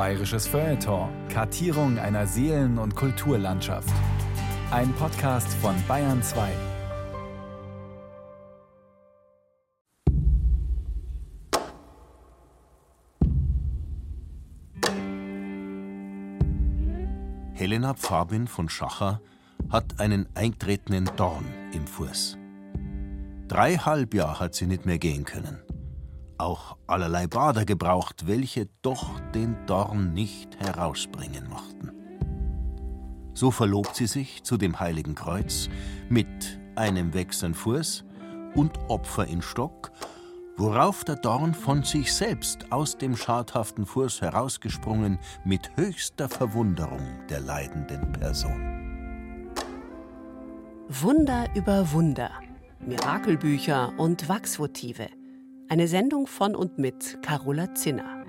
Bayerisches Feuilleton. Kartierung einer Seelen- und Kulturlandschaft. Ein Podcast von Bayern 2. Helena Pfabin von Schacher hat einen eintretenden Dorn im Fuß. Drei Halbjahr hat sie nicht mehr gehen können. Auch allerlei Bader gebraucht, welche doch den Dorn nicht herausbringen mochten. So verlobt sie sich zu dem Heiligen Kreuz mit einem wächsern Fuß und Opfer in Stock, worauf der Dorn von sich selbst aus dem schadhaften Fuß herausgesprungen mit höchster Verwunderung der leidenden Person. Wunder über Wunder, Mirakelbücher und Wachsvotive. Eine Sendung von und mit Carola Zinner.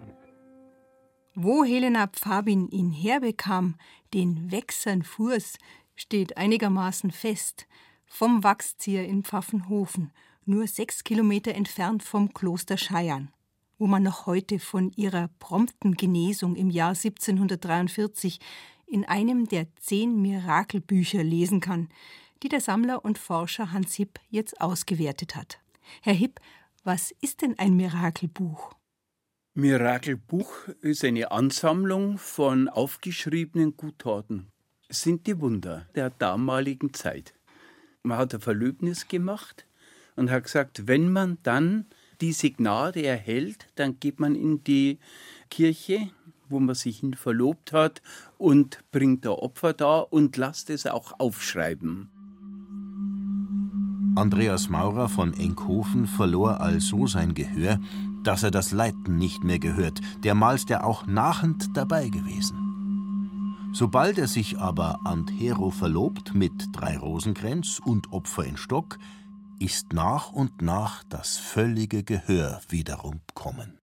Wo Helena Pfabin ihn herbekam, den wächsern Fuß, steht einigermaßen fest. Vom Wachszieher in Pfaffenhofen, nur sechs Kilometer entfernt vom Kloster Scheiern, wo man noch heute von ihrer prompten Genesung im Jahr 1743 in einem der zehn Mirakelbücher lesen kann, die der Sammler und Forscher Hans Hipp jetzt ausgewertet hat. Herr Hipp, was ist denn ein Mirakelbuch? Mirakelbuch ist eine Ansammlung von aufgeschriebenen Gutaten. Es sind die Wunder der damaligen Zeit. Man hat ein Verlöbnis gemacht und hat gesagt, wenn man dann diese Gnade erhält, dann geht man in die Kirche, wo man sich hin verlobt hat und bringt ein Opfer da und lasst es auch aufschreiben. Andreas Maurer von Enkhofen verlor also sein Gehör, dass er das Leiten nicht mehr gehört, dermals der auch nachend dabei gewesen. Sobald er sich aber an Hero verlobt mit drei Rosenkränz und Opfer in Stock, ist nach und nach das völlige Gehör wiederum kommen.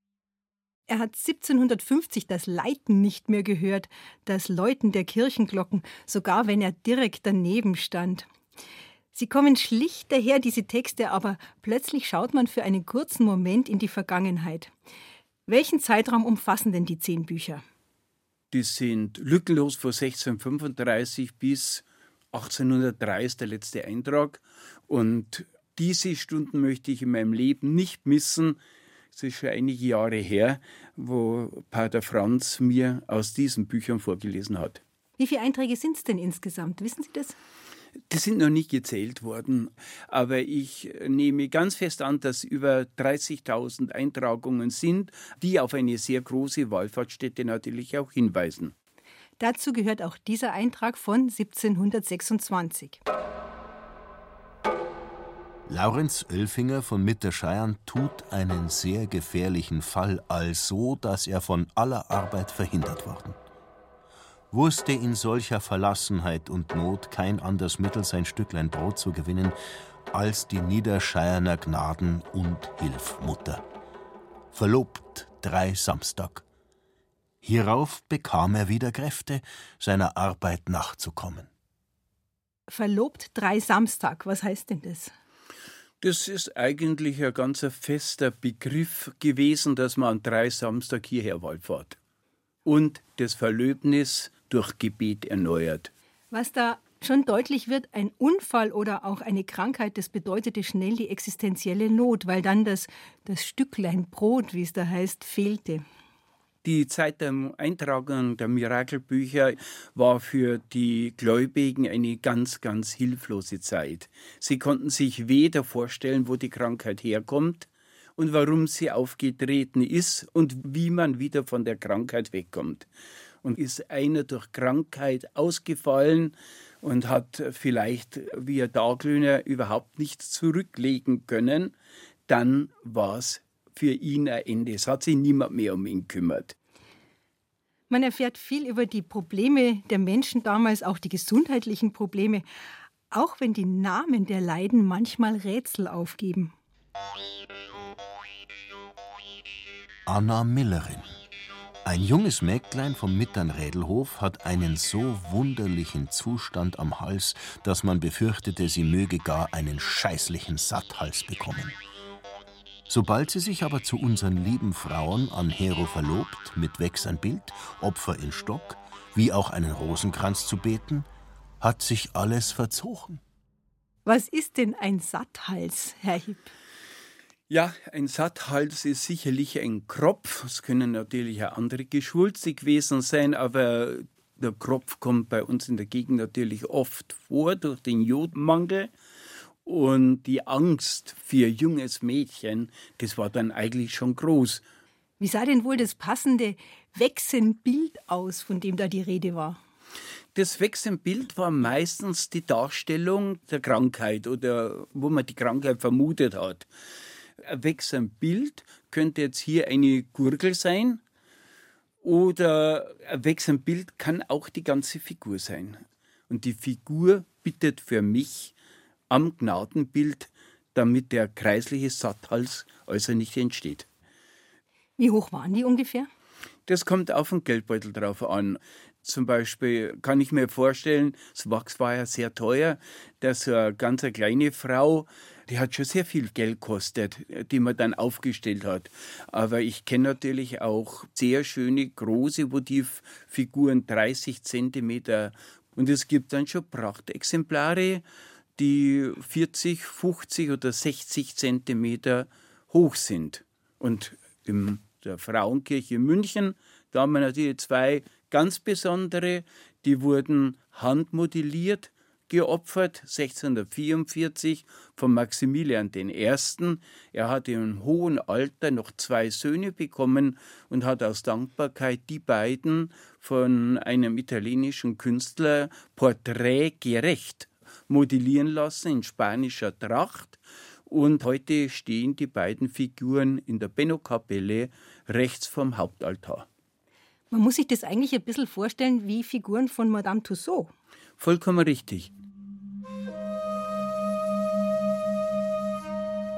Er hat 1750 das Leiten nicht mehr gehört, das Läuten der Kirchenglocken, sogar wenn er direkt daneben stand. Sie kommen schlicht daher, diese Texte, aber plötzlich schaut man für einen kurzen Moment in die Vergangenheit. Welchen Zeitraum umfassen denn die zehn Bücher? Die sind lückenlos von 1635 bis 1803 ist der letzte Eintrag. Und diese Stunden möchte ich in meinem Leben nicht missen. Es ist schon einige Jahre her, wo Pater Franz mir aus diesen Büchern vorgelesen hat. Wie viele Einträge sind es denn insgesamt? Wissen Sie das? Die sind noch nicht gezählt worden, aber ich nehme ganz fest an, dass über 30.000 Eintragungen sind, die auf eine sehr große Wallfahrtsstätte natürlich auch hinweisen. Dazu gehört auch dieser Eintrag von 1726. Laurenz Oelfinger von Mitterscheiern tut einen sehr gefährlichen Fall, also dass er von aller Arbeit verhindert worden wusste in solcher Verlassenheit und Not kein anderes Mittel, sein Stücklein Brot zu gewinnen, als die Niederscheierner Gnaden- und Hilfmutter. Verlobt drei Samstag. Hierauf bekam er wieder Kräfte, seiner Arbeit nachzukommen. Verlobt drei Samstag, was heißt denn das? Das ist eigentlich ein ganz fester Begriff gewesen, dass man an drei Samstag hierher wallfahrt. Und das Verlöbnis durch Gebet erneuert. Was da schon deutlich wird, ein Unfall oder auch eine Krankheit, das bedeutete schnell die existenzielle Not, weil dann das, das Stücklein Brot, wie es da heißt, fehlte. Die Zeit der Eintragung der Mirakelbücher war für die Gläubigen eine ganz, ganz hilflose Zeit. Sie konnten sich weder vorstellen, wo die Krankheit herkommt und warum sie aufgetreten ist und wie man wieder von der Krankheit wegkommt und ist einer durch Krankheit ausgefallen und hat vielleicht wie ein Taglöhner überhaupt nichts zurücklegen können, dann war es für ihn ein Ende. Es hat sich niemand mehr um ihn gekümmert. Man erfährt viel über die Probleme der Menschen damals, auch die gesundheitlichen Probleme, auch wenn die Namen der Leiden manchmal Rätsel aufgeben. Anna Millerin ein junges Mägdlein vom Mitternrädelhof hat einen so wunderlichen Zustand am Hals, dass man befürchtete, sie möge gar einen scheißlichen Satthals bekommen. Sobald sie sich aber zu unseren lieben Frauen an Hero verlobt, mit Wechsernbild, Opfer in Stock, wie auch einen Rosenkranz zu beten, hat sich alles verzogen. Was ist denn ein Satthals, Herr Hipp? Ja, ein Satthals ist sicherlich ein Kropf. Es können natürlich auch andere Geschwulste gewesen sein, aber der Kropf kommt bei uns in der Gegend natürlich oft vor durch den Jodmangel. Und die Angst für junges Mädchen, das war dann eigentlich schon groß. Wie sah denn wohl das passende Wechsenbild aus, von dem da die Rede war? Das Wechselbild war meistens die Darstellung der Krankheit oder wo man die Krankheit vermutet hat. Ein Wechselbild könnte jetzt hier eine Gurgel sein oder ein Wechselbild kann auch die ganze Figur sein. Und die Figur bittet für mich am Gnadenbild, damit der kreisliche Satthals also nicht entsteht. Wie hoch waren die ungefähr? Das kommt auf den Geldbeutel drauf an. Zum Beispiel kann ich mir vorstellen, das Wachs war ja sehr teuer, dass so eine ganz kleine Frau, die hat schon sehr viel Geld gekostet, die man dann aufgestellt hat. Aber ich kenne natürlich auch sehr schöne große Votivfiguren, 30 Zentimeter. Und es gibt dann schon Prachtexemplare, die 40, 50 oder 60 Zentimeter hoch sind. Und in der Frauenkirche München, da haben wir natürlich zwei ganz besondere, die wurden handmodelliert, geopfert, 1644 von Maximilian I. Er hat im hohen Alter noch zwei Söhne bekommen und hat aus Dankbarkeit die beiden von einem italienischen Künstler porträtgerecht modellieren lassen in spanischer Tracht. Und heute stehen die beiden Figuren in der Benno-Kapelle rechts vom Hauptaltar. Man muss sich das eigentlich ein bisschen vorstellen wie Figuren von Madame Tussaud. Vollkommen richtig.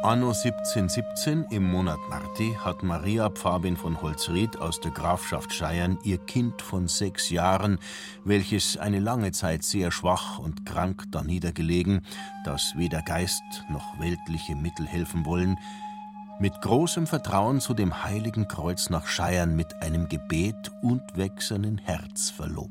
Anno 1717 im Monat Marti hat Maria Pfabin von Holzried aus der Grafschaft Scheiern ihr Kind von sechs Jahren, welches eine lange Zeit sehr schwach und krank da niedergelegen, das weder Geist noch weltliche Mittel helfen wollen, mit großem Vertrauen zu dem heiligen Kreuz nach Scheiern mit einem Gebet und wechselnden Herz verlobt.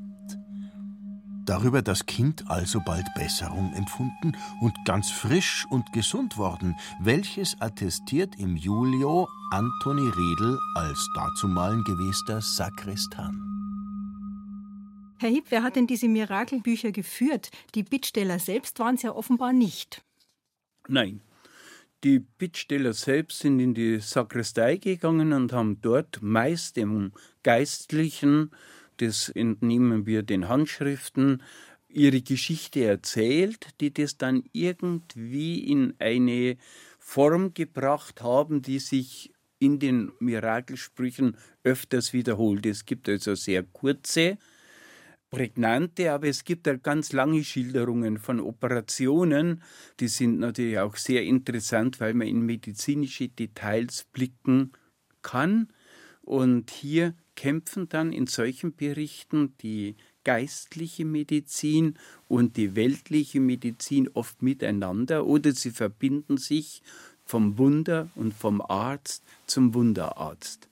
Darüber das Kind alsobald Besserung empfunden und ganz frisch und gesund worden, welches attestiert im Julio Antoni Riedel als dazumalen gewester Sakristan. Herr Hipp, wer hat denn diese Mirakelbücher geführt? Die Bittsteller selbst waren es ja offenbar nicht. Nein. Die Bittsteller selbst sind in die Sakristei gegangen und haben dort meist dem Geistlichen das entnehmen wir den Handschriften, ihre Geschichte erzählt, die das dann irgendwie in eine Form gebracht haben, die sich in den Mirakelsprüchen öfters wiederholt. Es gibt also sehr kurze, prägnante, aber es gibt auch ganz lange Schilderungen von Operationen. Die sind natürlich auch sehr interessant, weil man in medizinische Details blicken kann. Und hier kämpfen dann in solchen Berichten die geistliche Medizin und die weltliche Medizin oft miteinander oder sie verbinden sich vom Wunder und vom Arzt zum Wunderarzt.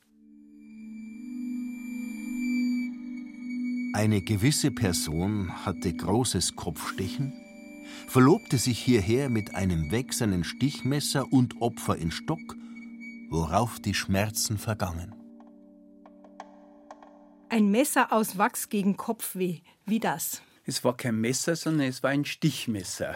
Eine gewisse Person hatte großes Kopfstechen, verlobte sich hierher mit einem wächsernen Stichmesser und Opfer in Stock, worauf die Schmerzen vergangen. Ein Messer aus Wachs gegen Kopfweh. Wie das? Es war kein Messer, sondern es war ein Stichmesser.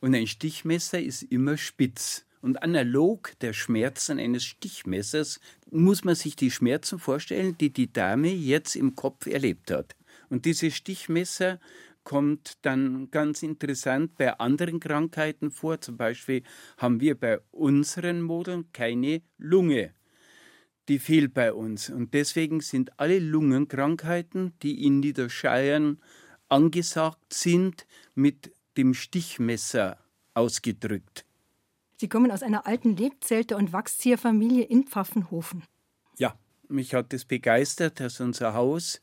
Und ein Stichmesser ist immer spitz. Und analog der Schmerzen eines Stichmessers muss man sich die Schmerzen vorstellen, die die Dame jetzt im Kopf erlebt hat. Und dieses Stichmesser kommt dann ganz interessant bei anderen Krankheiten vor. Zum Beispiel haben wir bei unseren Modeln keine Lunge die fehlt bei uns. Und deswegen sind alle Lungenkrankheiten, die in Niederscheiern angesagt sind, mit dem Stichmesser ausgedrückt. Sie kommen aus einer alten Lebzelte- und Wachszieherfamilie in Pfaffenhofen. Ja, mich hat es begeistert, dass unser Haus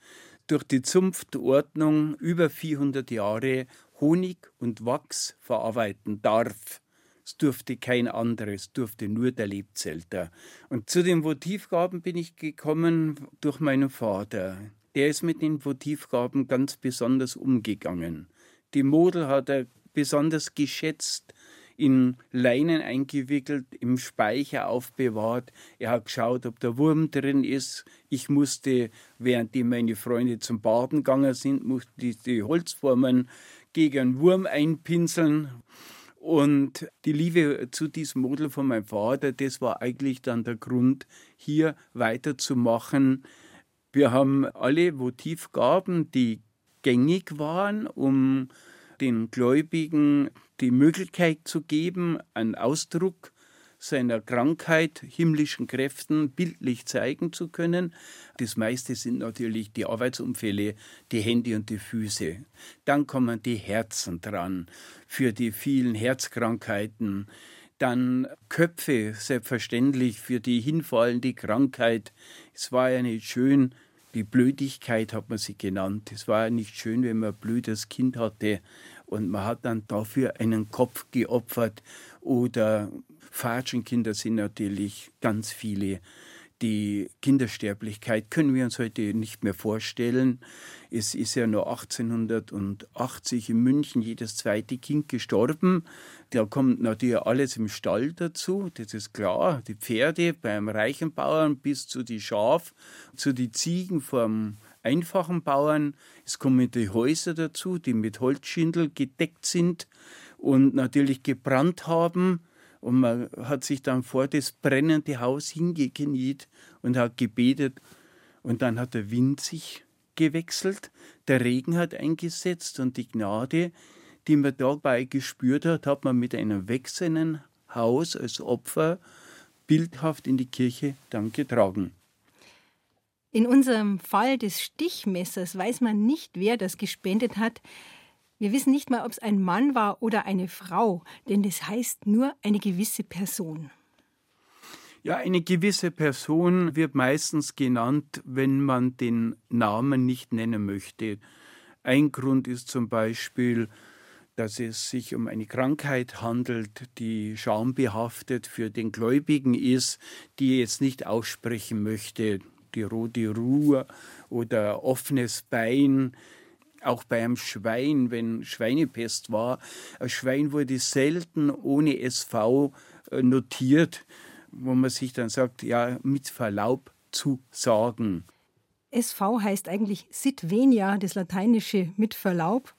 durch die Zunftordnung über 400 Jahre Honig und Wachs verarbeiten darf. Es durfte kein anderes, durfte nur der Lebzelter. Und zu den Votivgaben bin ich gekommen durch meinen Vater. Der ist mit den Votivgaben ganz besonders umgegangen. Die Model hat er besonders geschätzt, in Leinen eingewickelt, im Speicher aufbewahrt. Er hat geschaut, ob der Wurm drin ist. Ich musste, während die meine Freunde zum Baden gegangen sind, musste die Holzformen gegen einen Wurm einpinseln. Und die Liebe zu diesem Model von meinem Vater, das war eigentlich dann der Grund, hier weiterzumachen. Wir haben alle Votivgaben, die gängig waren, um den Gläubigen die Möglichkeit zu geben, einen Ausdruck seiner Krankheit, himmlischen Kräften bildlich zeigen zu können. Das meiste sind natürlich die Arbeitsunfälle, die Hände und die Füße. Dann kommen die Herzen dran für die vielen Herzkrankheiten. Dann Köpfe, selbstverständlich für die hinfallende Krankheit. Es war ja nicht schön, die Blödigkeit hat man sie genannt. Es war ja nicht schön, wenn man ein blödes Kind hatte und man hat dann dafür einen Kopf geopfert oder Fatschenkinder sind natürlich ganz viele. Die Kindersterblichkeit können wir uns heute nicht mehr vorstellen. Es ist ja nur 1880 in München jedes zweite Kind gestorben. Da kommt natürlich alles im Stall dazu, das ist klar. Die Pferde beim reichen Bauern bis zu die Schaf, zu die Ziegen vom einfachen Bauern. Es kommen die Häuser dazu, die mit Holzschindel gedeckt sind und natürlich gebrannt haben. Und man hat sich dann vor das brennende Haus hingekniet und hat gebetet. Und dann hat der Wind sich gewechselt, der Regen hat eingesetzt und die Gnade, die man dabei gespürt hat, hat man mit einem wechselnden Haus als Opfer bildhaft in die Kirche dann getragen. In unserem Fall des Stichmessers weiß man nicht, wer das gespendet hat. Wir wissen nicht mal, ob es ein Mann war oder eine Frau, denn das heißt nur eine gewisse Person. Ja, eine gewisse Person wird meistens genannt, wenn man den Namen nicht nennen möchte. Ein Grund ist zum Beispiel, dass es sich um eine Krankheit handelt, die schambehaftet für den Gläubigen ist, die jetzt nicht aussprechen möchte die rote Ruhe oder offenes Bein. Auch beim Schwein, wenn Schweinepest war, ein Schwein wurde selten ohne SV äh, notiert, wo man sich dann sagt, ja, mit Verlaub zu sagen. SV heißt eigentlich sit venia, das lateinische mit Verlaub.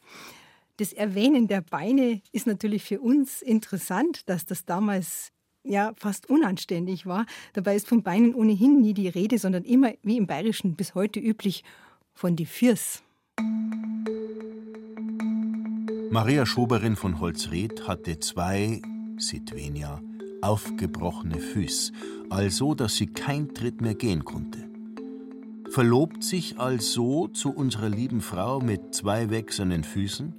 Das Erwähnen der Beine ist natürlich für uns interessant, dass das damals ja fast unanständig war. Dabei ist von Beinen ohnehin nie die Rede, sondern immer, wie im Bayerischen bis heute üblich, von die Fürs. Maria Schoberin von Holzried hatte zwei, Sitvenia, aufgebrochene Füße, also dass sie kein Tritt mehr gehen konnte. Verlobt sich also zu unserer lieben Frau mit zwei wechselnden Füßen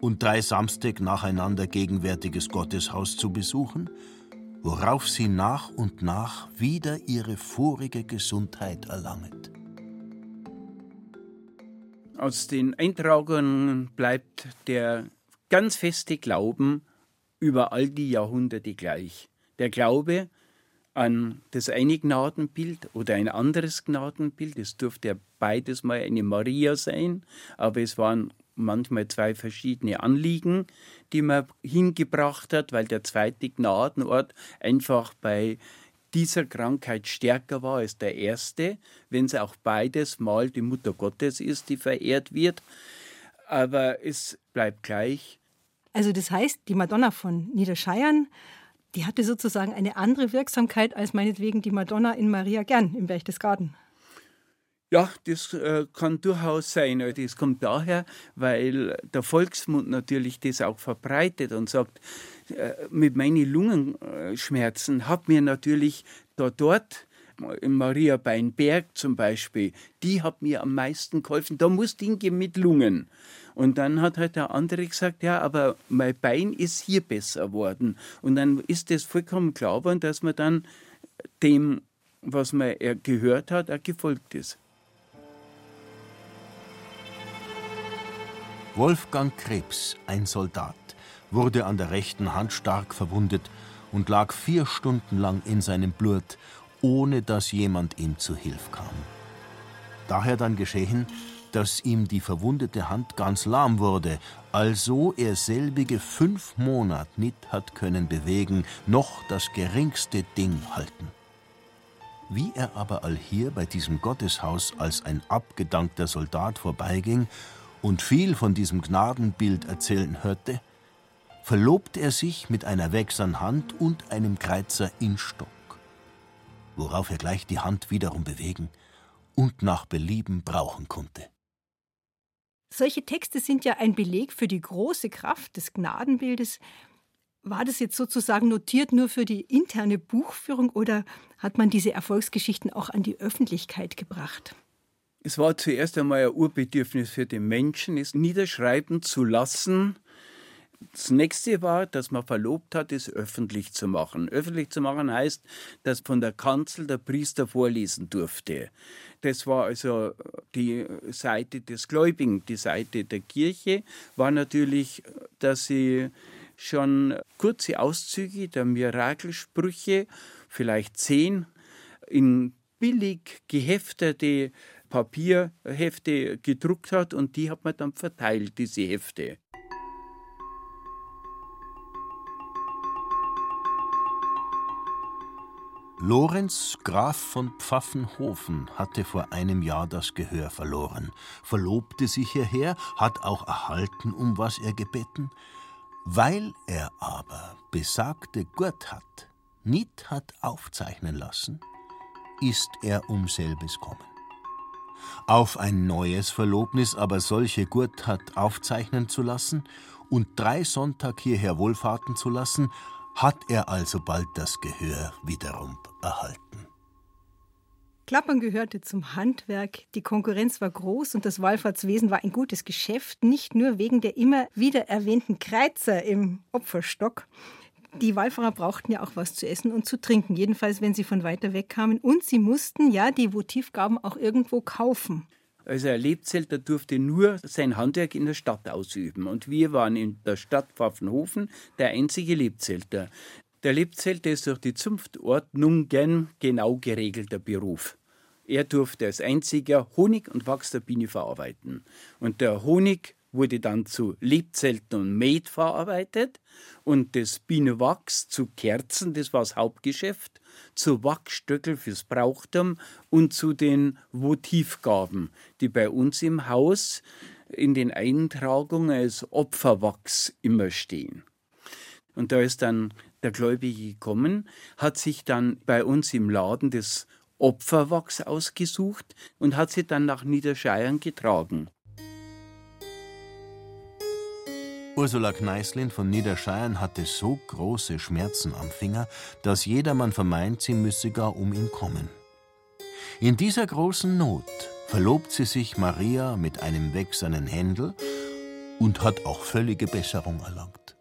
und drei Samstag nacheinander gegenwärtiges Gotteshaus zu besuchen – worauf sie nach und nach wieder ihre vorige Gesundheit erlanget. Aus den Eintragungen bleibt der ganz feste Glauben über all die Jahrhunderte gleich. Der Glaube an das eine Gnadenbild oder ein anderes Gnadenbild. Es durfte ja beides mal eine Maria sein, aber es waren manchmal zwei verschiedene Anliegen, die man hingebracht hat, weil der zweite Gnadenort einfach bei dieser Krankheit stärker war als der erste, wenn es auch beides mal die Mutter Gottes ist, die verehrt wird. Aber es bleibt gleich. Also das heißt, die Madonna von Niederscheiern, die hatte sozusagen eine andere Wirksamkeit als meinetwegen die Madonna in Maria Gern im Berchtesgaden. Ja, das äh, kann durchaus sein. Das also kommt daher, weil der Volksmund natürlich das auch verbreitet und sagt, äh, mit meinen Lungenschmerzen hat mir natürlich da dort in Maria Beinberg zum Beispiel, die hat mir am meisten geholfen. Da muss Dinge mit Lungen. Und dann hat halt der andere gesagt, ja, aber mein Bein ist hier besser worden. Und dann ist das vollkommen klar geworden, dass man dann dem, was man gehört hat, auch gefolgt ist. Wolfgang Krebs, ein Soldat, wurde an der rechten Hand stark verwundet und lag vier Stunden lang in seinem Blut, ohne dass jemand ihm zu Hilfe kam. Daher dann geschehen, dass ihm die verwundete Hand ganz lahm wurde, also er selbige fünf Monat nicht hat können bewegen, noch das geringste Ding halten. Wie er aber allhier bei diesem Gotteshaus als ein abgedankter Soldat vorbeiging und viel von diesem Gnadenbild erzählen hörte, verlobte er sich mit einer wächsern Hand und einem Kreuzer in Stock, worauf er gleich die Hand wiederum bewegen und nach Belieben brauchen konnte. Solche Texte sind ja ein Beleg für die große Kraft des Gnadenbildes. War das jetzt sozusagen notiert nur für die interne Buchführung oder hat man diese Erfolgsgeschichten auch an die Öffentlichkeit gebracht? Es war zuerst einmal ein Urbedürfnis für den Menschen, es niederschreiben zu lassen. Das nächste war, dass man verlobt hat, es öffentlich zu machen. Öffentlich zu machen heißt, dass von der Kanzel der Priester vorlesen durfte. Das war also die Seite des Gläubigen. Die Seite der Kirche war natürlich, dass sie schon kurze Auszüge der Mirakelsprüche, vielleicht zehn, in billig geheftete Papierhefte gedruckt hat und die hat man dann verteilt, diese Hefte. Lorenz Graf von Pfaffenhofen hatte vor einem Jahr das Gehör verloren, verlobte sich hierher, hat auch erhalten, um was er gebeten, weil er aber besagte Gurt hat, nicht hat aufzeichnen lassen, ist er um selbes kommen. Auf ein neues Verlobnis aber solche Gurt hat aufzeichnen zu lassen und drei Sonntag hierher wohlfahrten zu lassen, hat er alsobald das Gehör wiederum erhalten. Klappern gehörte zum Handwerk, die Konkurrenz war groß und das Wallfahrtswesen war ein gutes Geschäft, nicht nur wegen der immer wieder erwähnten Kreuzer im Opferstock. Die Wallfahrer brauchten ja auch was zu essen und zu trinken, jedenfalls wenn sie von weiter weg kamen. Und sie mussten ja die Votivgaben auch irgendwo kaufen. Also ein Lebzelter durfte nur sein Handwerk in der Stadt ausüben. Und wir waren in der Stadt Pfaffenhofen der einzige Lebzelter. Der Lebzelter ist durch die Zunftordnung gern genau geregelter Beruf. Er durfte als einziger Honig und Wachs der Biene verarbeiten. Und der Honig wurde dann zu Lebzelten und Met verarbeitet und das Bienenwachs zu Kerzen, das war das Hauptgeschäft, zu Wachsstöckel fürs Brauchtum und zu den Votivgaben, die bei uns im Haus in den Eintragungen als Opferwachs immer stehen. Und da ist dann der Gläubige gekommen, hat sich dann bei uns im Laden das Opferwachs ausgesucht und hat sie dann nach Niederscheiern getragen. Ursula Kneißlin von Niederscheiern hatte so große Schmerzen am Finger, dass jedermann vermeint, sie müsse gar um ihn kommen. In dieser großen Not verlobt sie sich Maria mit einem wächsernen Händel und hat auch völlige Besserung erlangt.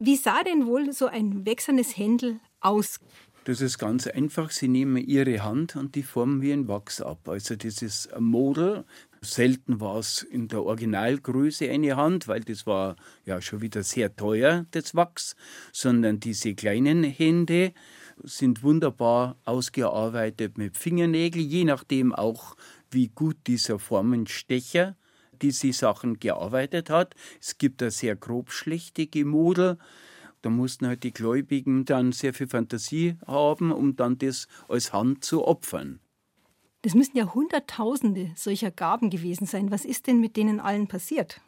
Wie sah denn wohl so ein wächsernes Händel aus? Das ist ganz einfach. Sie nehmen ihre Hand und die formen wie ein Wachs ab. Also das ist ein Model. Selten war es in der Originalgröße eine Hand, weil das war ja schon wieder sehr teuer, das Wachs, sondern diese kleinen Hände sind wunderbar ausgearbeitet mit Fingernägeln, je nachdem auch, wie gut dieser Formenstecher diese Sachen gearbeitet hat. Es gibt da sehr grobschlächtige Model, da mussten halt die Gläubigen dann sehr viel Fantasie haben, um dann das als Hand zu opfern. Das müssen ja Hunderttausende solcher Gaben gewesen sein. Was ist denn mit denen allen passiert?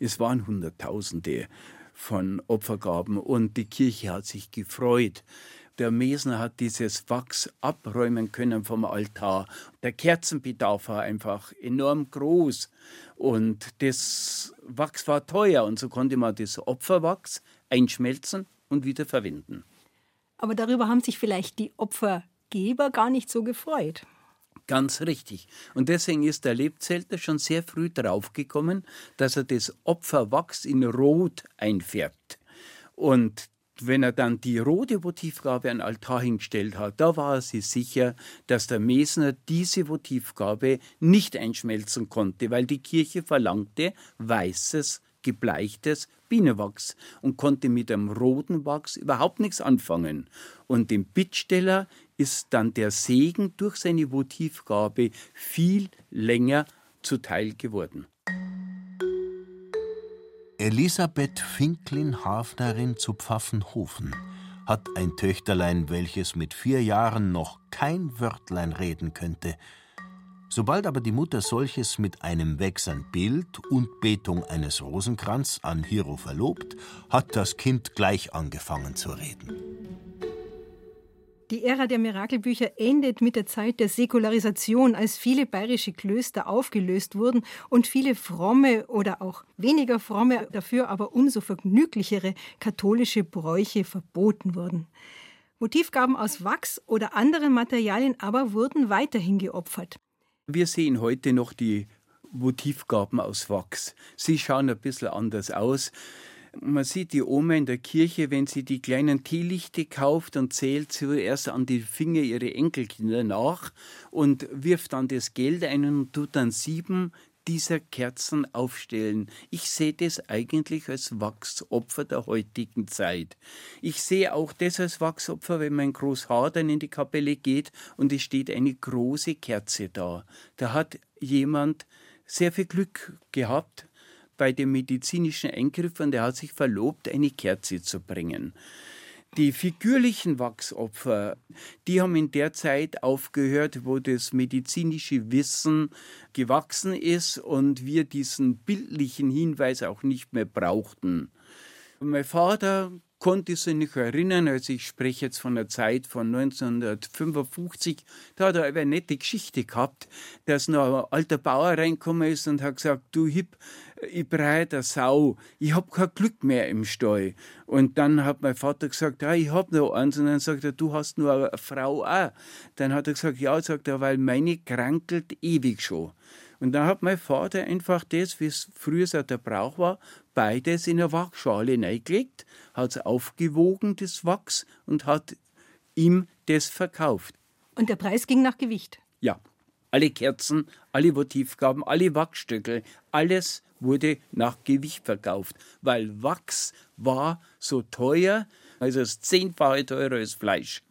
Es waren Hunderttausende von Opfergaben und die Kirche hat sich gefreut. Der Mesner hat dieses Wachs abräumen können vom Altar. Der Kerzenbedarf war einfach enorm groß und das Wachs war teuer und so konnte man das Opferwachs einschmelzen und wieder verwenden. Aber darüber haben sich vielleicht die Opfergeber gar nicht so gefreut. Ganz richtig. Und deswegen ist der Lebzelter schon sehr früh draufgekommen, dass er das Opferwachs in Rot einfärbt. Und wenn er dann die rote Votivgabe an Altar hingestellt hat, da war er sich sicher, dass der Mesner diese Votivgabe nicht einschmelzen konnte, weil die Kirche verlangte weißes gebleichtes Bienenwachs und konnte mit dem roten Wachs überhaupt nichts anfangen. Und dem Bittsteller ist dann der Segen durch seine Votivgabe viel länger zuteil geworden. Elisabeth Finklin Hafnerin zu Pfaffenhofen hat ein Töchterlein, welches mit vier Jahren noch kein Wörtlein reden könnte. Sobald aber die Mutter solches mit einem Wechsern Bild und Betung eines Rosenkranz an Hiro verlobt, hat das Kind gleich angefangen zu reden. Die Ära der Mirakelbücher endet mit der Zeit der Säkularisation, als viele bayerische Klöster aufgelöst wurden und viele fromme oder auch weniger fromme, dafür aber umso vergnüglichere katholische Bräuche verboten wurden. Motivgaben aus Wachs oder anderen Materialien aber wurden weiterhin geopfert. Wir sehen heute noch die Motivgaben aus Wachs. Sie schauen ein bisschen anders aus. Man sieht die Oma in der Kirche, wenn sie die kleinen Teelichte kauft und zählt zuerst an die Finger ihre Enkelkinder nach und wirft dann das Geld ein und tut dann sieben dieser Kerzen aufstellen. Ich sehe das eigentlich als Wachsopfer der heutigen Zeit. Ich sehe auch das als Wachsopfer, wenn mein Großhaar dann in die Kapelle geht und es steht eine große Kerze da. Da hat jemand sehr viel Glück gehabt bei dem medizinischen Eingriff und er hat sich verlobt, eine Kerze zu bringen. Die figürlichen Wachsopfer, die haben in der Zeit aufgehört, wo das medizinische Wissen gewachsen ist und wir diesen bildlichen Hinweis auch nicht mehr brauchten. Mein Vater konnte sich nicht erinnern, also ich spreche jetzt von der Zeit von 1955, da hat er eine nette Geschichte gehabt, dass noch ein alter Bauer reingekommen ist und hat gesagt, du Hip, ich breite eine Sau, ich hab kein Glück mehr im Stall. Und dann hat mein Vater gesagt, ja, ich hab noch eins. Und dann sagt er, du hast nur eine Frau auch. Dann hat er gesagt, ja, sagt er, weil meine krankelt ewig schon. Und dann hat mein Vater einfach das, wie es früher so der Brauch war, beides in eine Wachschale hineingelegt, hat es aufgewogen, das Wachs, und hat ihm das verkauft. Und der Preis ging nach Gewicht? Ja. Alle Kerzen, alle Votivgaben, alle Wachsstücke, alles wurde nach Gewicht verkauft, weil Wachs war so teuer, also das zehnfache teurer als Fleisch.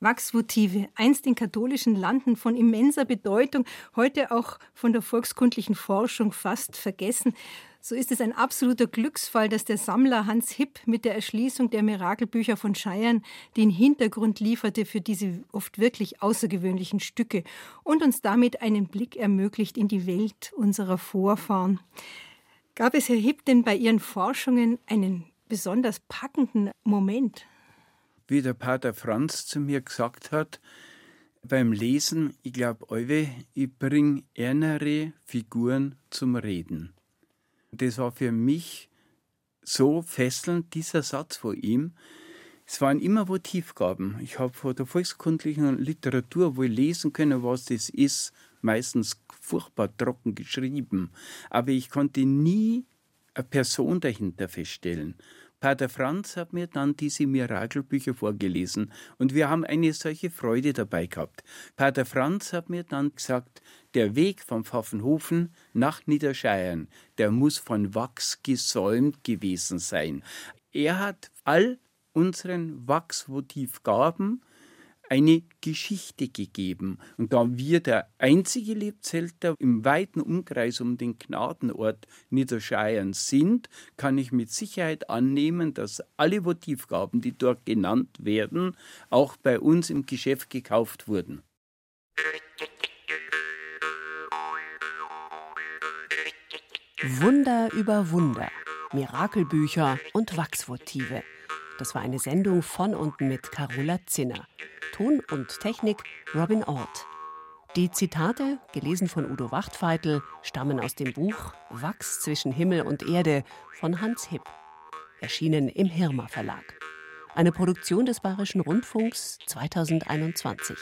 Wachsvotive, einst in katholischen Landen von immenser Bedeutung, heute auch von der volkskundlichen Forschung fast vergessen. So ist es ein absoluter Glücksfall, dass der Sammler Hans Hipp mit der Erschließung der Mirakelbücher von Scheiern den Hintergrund lieferte für diese oft wirklich außergewöhnlichen Stücke und uns damit einen Blick ermöglicht in die Welt unserer Vorfahren. Gab es, Herr Hipp, denn bei Ihren Forschungen einen besonders packenden Moment? Wie der Pater Franz zu mir gesagt hat, beim Lesen, ich glaube, ich bringe ärmere Figuren zum Reden. Das war für mich so fesselnd, dieser Satz von ihm. Es waren immer Votivgaben. Ich habe von der volkskundlichen Literatur wohl lesen können, was das ist, meistens furchtbar trocken geschrieben. Aber ich konnte nie eine Person dahinter feststellen. Pater Franz hat mir dann diese Mirakelbücher vorgelesen und wir haben eine solche Freude dabei gehabt. Pater Franz hat mir dann gesagt, der Weg vom Pfaffenhofen nach Niederscheiern, der muss von Wachs gesäumt gewesen sein. Er hat all unseren Wachsvotivgaben eine Geschichte gegeben. Und da wir der einzige Lebzelter im weiten Umkreis um den Gnadenort Niederscheiern sind, kann ich mit Sicherheit annehmen, dass alle Votivgaben, die dort genannt werden, auch bei uns im Geschäft gekauft wurden. Wunder über Wunder, Mirakelbücher und Wachsvotive. Das war eine Sendung von und mit Carola Zinner. Ton und Technik Robin Ort. Die Zitate, gelesen von Udo Wachtfeitel, stammen aus dem Buch Wachs zwischen Himmel und Erde von Hans Hipp. Erschienen im Hirma Verlag. Eine Produktion des Bayerischen Rundfunks 2021.